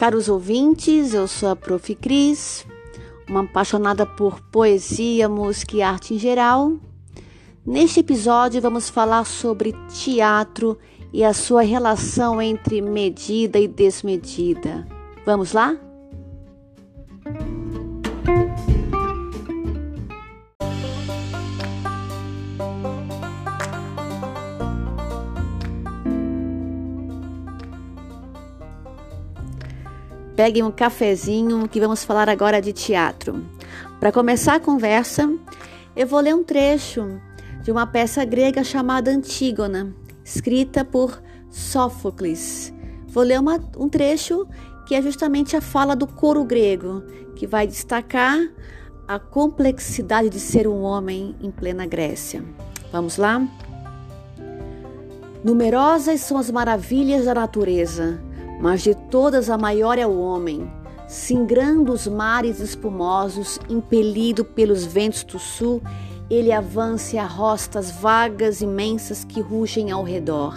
Caros ouvintes, eu sou a Prof. Cris, uma apaixonada por poesia, música e arte em geral. Neste episódio vamos falar sobre teatro e a sua relação entre medida e desmedida. Vamos lá? Peguem um cafezinho que vamos falar agora de teatro. Para começar a conversa, eu vou ler um trecho de uma peça grega chamada Antígona, escrita por Sófocles. Vou ler uma, um trecho que é justamente a fala do coro grego, que vai destacar a complexidade de ser um homem em plena Grécia. Vamos lá? Numerosas são as maravilhas da natureza mas de todas a maior é o homem, singrando os mares espumosos, impelido pelos ventos do sul, ele avança e arrosta as vagas imensas que rugem ao redor.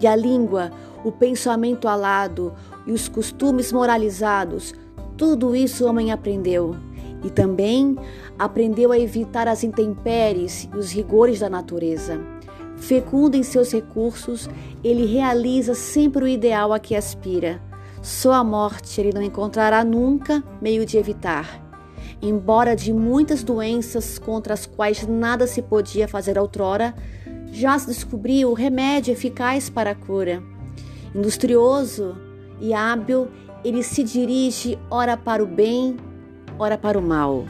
E a língua, o pensamento alado e os costumes moralizados, tudo isso o homem aprendeu. E também aprendeu a evitar as intempéries e os rigores da natureza Fecundo em seus recursos, ele realiza sempre o ideal a que aspira. Só a morte ele não encontrará nunca meio de evitar. Embora de muitas doenças contra as quais nada se podia fazer outrora, já se descobriu o remédio eficaz para a cura. Industrioso e hábil, ele se dirige ora para o bem, ora para o mal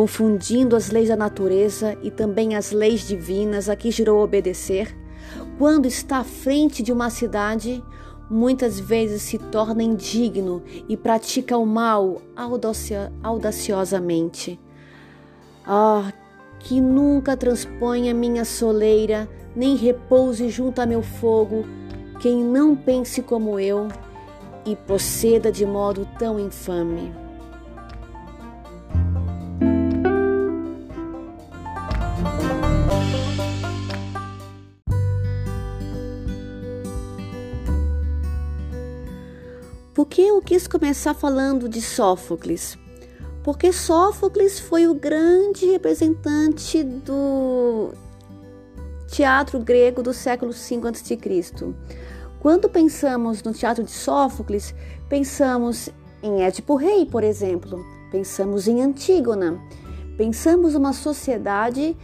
confundindo as leis da natureza e também as leis divinas a que jurou obedecer, quando está à frente de uma cidade, muitas vezes se torna indigno e pratica o mal audaciosamente. Ah, que nunca transponha minha soleira, nem repouse junto a meu fogo, quem não pense como eu e proceda de modo tão infame. Quis começar falando de Sófocles? Porque Sófocles foi o grande representante do teatro grego do século V a.C. Quando pensamos no teatro de Sófocles, pensamos em Édipo Rei, por exemplo, pensamos em Antígona, pensamos uma sociedade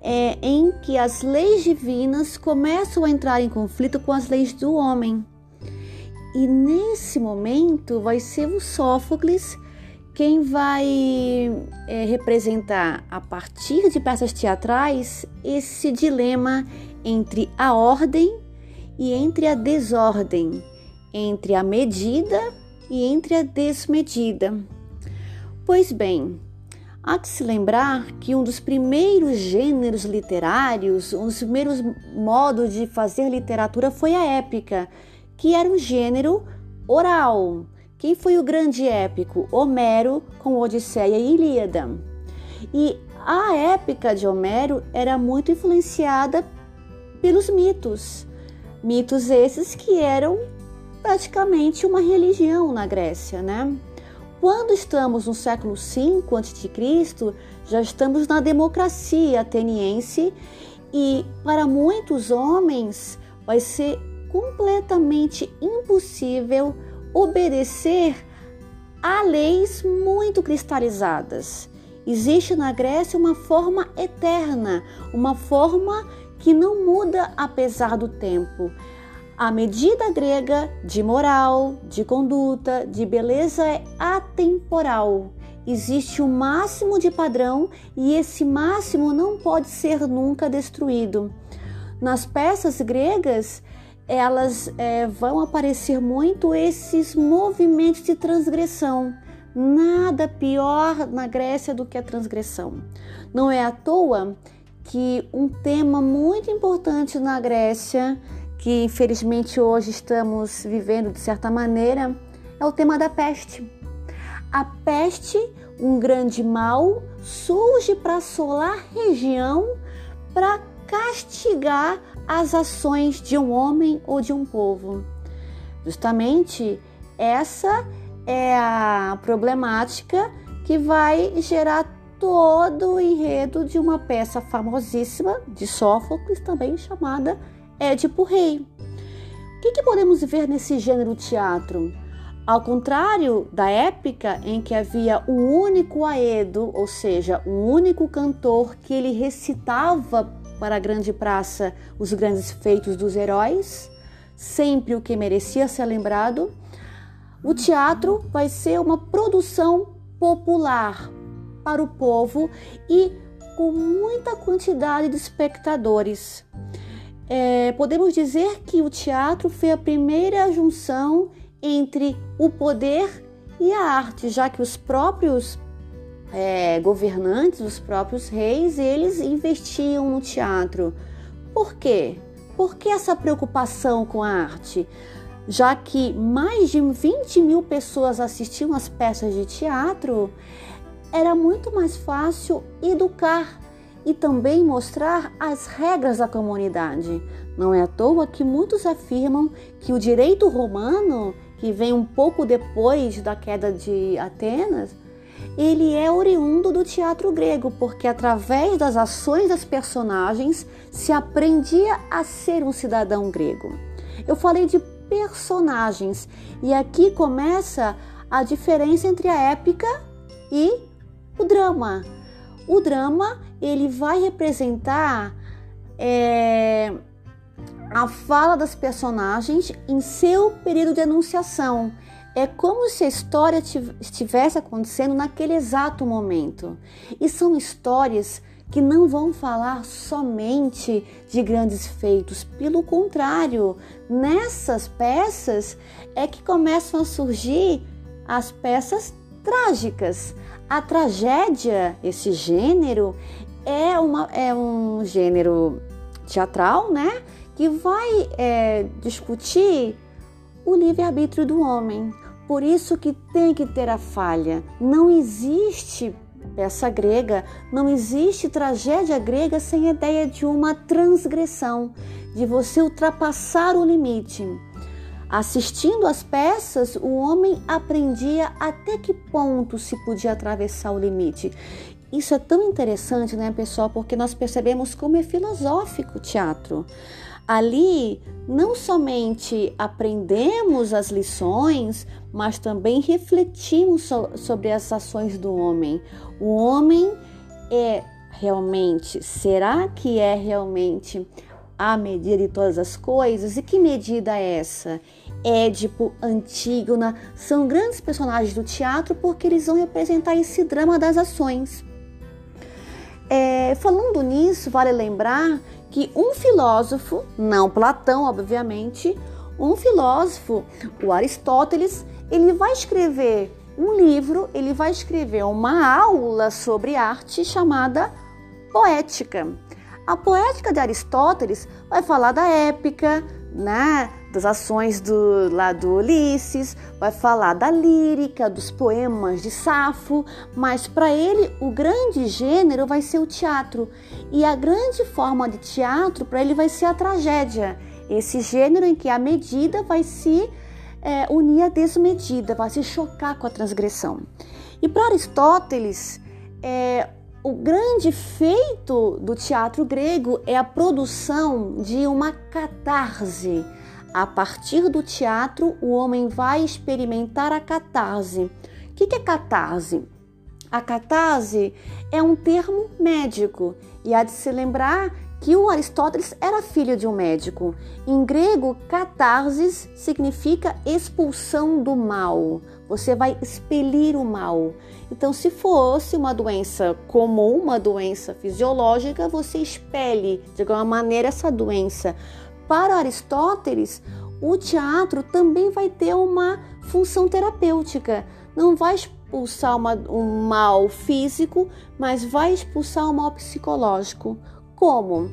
é, em que as leis divinas começam a entrar em conflito com as leis do homem. E nesse momento vai ser o Sófocles quem vai é, representar, a partir de peças teatrais, esse dilema entre a ordem e entre a desordem, entre a medida e entre a desmedida. Pois bem, há que se lembrar que um dos primeiros gêneros literários, um dos primeiros modos de fazer literatura foi a épica que era um gênero oral. Quem foi o grande épico? Homero com Odisseia e Ilíada. E a épica de Homero era muito influenciada pelos mitos. Mitos esses que eram praticamente uma religião na Grécia, né? Quando estamos no século V a.C., já estamos na democracia ateniense e para muitos homens vai ser completamente impossível obedecer a leis muito cristalizadas. Existe na Grécia uma forma eterna, uma forma que não muda apesar do tempo. A medida grega de moral, de conduta, de beleza é atemporal. Existe um máximo de padrão e esse máximo não pode ser nunca destruído. Nas peças gregas, elas é, vão aparecer muito esses movimentos de transgressão. Nada pior na Grécia do que a transgressão. Não é à toa que um tema muito importante na Grécia, que infelizmente hoje estamos vivendo de certa maneira, é o tema da peste. A peste, um grande mal, surge para assolar região para castigar as ações de um homem ou de um povo. Justamente essa é a problemática que vai gerar todo o enredo de uma peça famosíssima de Sófocles, também chamada Édipo Rei. O que, que podemos ver nesse gênero teatro? Ao contrário da épica em que havia um único aedo, ou seja, um único cantor que ele recitava para a grande praça os grandes feitos dos heróis, sempre o que merecia ser lembrado, o teatro vai ser uma produção popular para o povo e com muita quantidade de espectadores. É, podemos dizer que o teatro foi a primeira junção entre o poder e a arte, já que os próprios é, governantes, os próprios reis, eles investiam no teatro. Por quê? Por que essa preocupação com a arte? Já que mais de 20 mil pessoas assistiam às peças de teatro, era muito mais fácil educar e também mostrar as regras da comunidade. Não é à toa que muitos afirmam que o direito romano que vem um pouco depois da queda de Atenas, ele é oriundo do teatro grego, porque através das ações das personagens se aprendia a ser um cidadão grego. Eu falei de personagens e aqui começa a diferença entre a épica e o drama. O drama ele vai representar é, a fala das personagens em seu período de anunciação. É como se a história estivesse acontecendo naquele exato momento. E são histórias que não vão falar somente de grandes feitos, pelo contrário, nessas peças é que começam a surgir as peças trágicas. A tragédia, esse gênero, é, uma, é um gênero teatral, né? que vai é, discutir o livre-arbítrio do homem. Por isso que tem que ter a falha. Não existe peça grega, não existe tragédia grega sem a ideia de uma transgressão, de você ultrapassar o limite. Assistindo às peças, o homem aprendia até que ponto se podia atravessar o limite. Isso é tão interessante, né, pessoal? Porque nós percebemos como é filosófico o teatro. Ali não somente aprendemos as lições, mas também refletimos so sobre as ações do homem. O homem é realmente, será que é realmente a medida de todas as coisas? E que medida é essa? Édipo, Antígona, são grandes personagens do teatro porque eles vão representar esse drama das ações. É, falando nisso, vale lembrar que um filósofo, não Platão, obviamente, um filósofo, o Aristóteles, ele vai escrever um livro, ele vai escrever uma aula sobre arte chamada Poética. A poética de Aristóteles vai falar da épica, né, das ações do, lá do Ulisses, vai falar da lírica, dos poemas de Safo, mas para ele o grande gênero vai ser o teatro. E a grande forma de teatro para ele vai ser a tragédia, esse gênero em que a medida vai se é, unir à desmedida, vai se chocar com a transgressão. E para Aristóteles, é, o grande feito do teatro grego é a produção de uma catarse a partir do teatro, o homem vai experimentar a catarse. O que é catarse? A catarse é um termo médico e há de se lembrar que o Aristóteles era filho de um médico. Em grego, catarsis significa expulsão do mal. Você vai expelir o mal. Então, se fosse uma doença comum, uma doença fisiológica, você expele de alguma maneira essa doença. Para Aristóteles, o teatro também vai ter uma função terapêutica. Não vai expulsar uma, um mal físico, mas vai expulsar um mal psicológico. Como?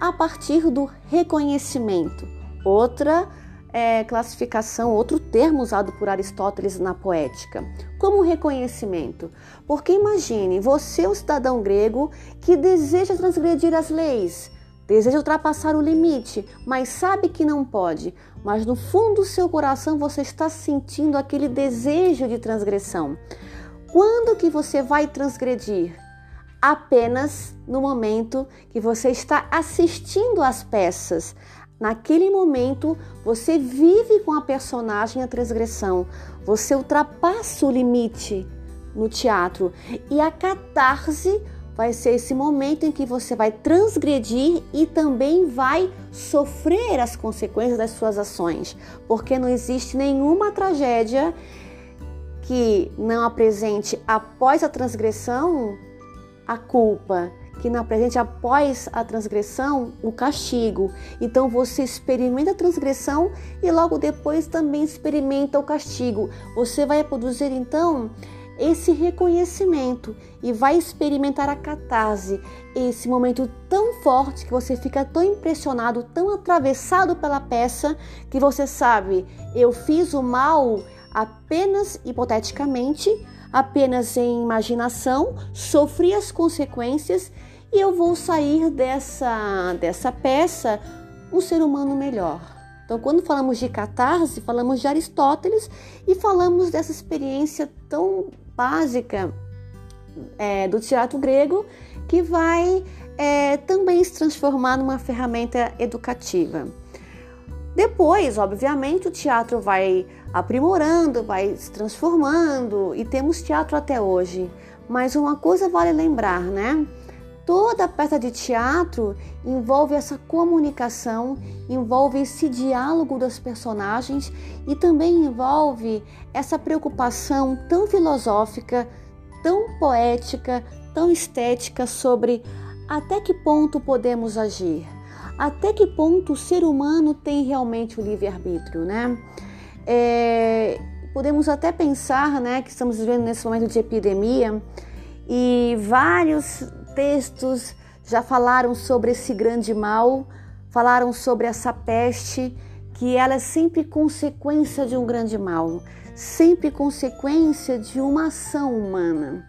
A partir do reconhecimento. Outra é, classificação, outro termo usado por Aristóteles na poética. Como reconhecimento. Porque imagine, você é um cidadão grego que deseja transgredir as leis deseja ultrapassar o limite, mas sabe que não pode. Mas no fundo do seu coração você está sentindo aquele desejo de transgressão. Quando que você vai transgredir? Apenas no momento que você está assistindo às peças. Naquele momento, você vive com a personagem a transgressão. Você ultrapassa o limite no teatro. E a catarse vai ser esse momento em que você vai transgredir e também vai sofrer as consequências das suas ações, porque não existe nenhuma tragédia que não apresente após a transgressão a culpa, que não apresente após a transgressão o castigo. Então você experimenta a transgressão e logo depois também experimenta o castigo. Você vai produzir então esse reconhecimento e vai experimentar a catarse, esse momento tão forte que você fica tão impressionado, tão atravessado pela peça, que você sabe, eu fiz o mal apenas hipoteticamente, apenas em imaginação, sofri as consequências e eu vou sair dessa, dessa peça um ser humano melhor. Então, quando falamos de catarse, falamos de Aristóteles e falamos dessa experiência tão básica é, do teatro grego que vai é, também se transformar numa ferramenta educativa. Depois, obviamente, o teatro vai aprimorando, vai se transformando e temos teatro até hoje. Mas uma coisa vale lembrar, né? Toda peça de teatro envolve essa comunicação, envolve esse diálogo dos personagens e também envolve essa preocupação tão filosófica, tão poética, tão estética sobre até que ponto podemos agir, até que ponto o ser humano tem realmente o livre-arbítrio, né? É, podemos até pensar, né, que estamos vivendo nesse momento de epidemia e vários textos já falaram sobre esse grande mal, falaram sobre essa peste, que ela é sempre consequência de um grande mal, sempre consequência de uma ação humana.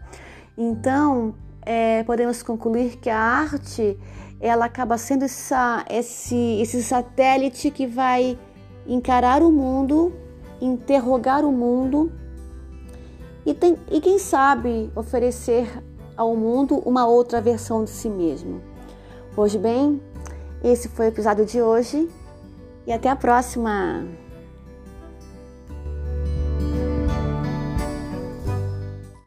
Então, é, podemos concluir que a arte ela acaba sendo essa, esse, esse satélite que vai encarar o mundo, interrogar o mundo e, tem, e quem sabe oferecer ao mundo uma outra versão de si mesmo. Pois bem, esse foi o episódio de hoje e até a próxima!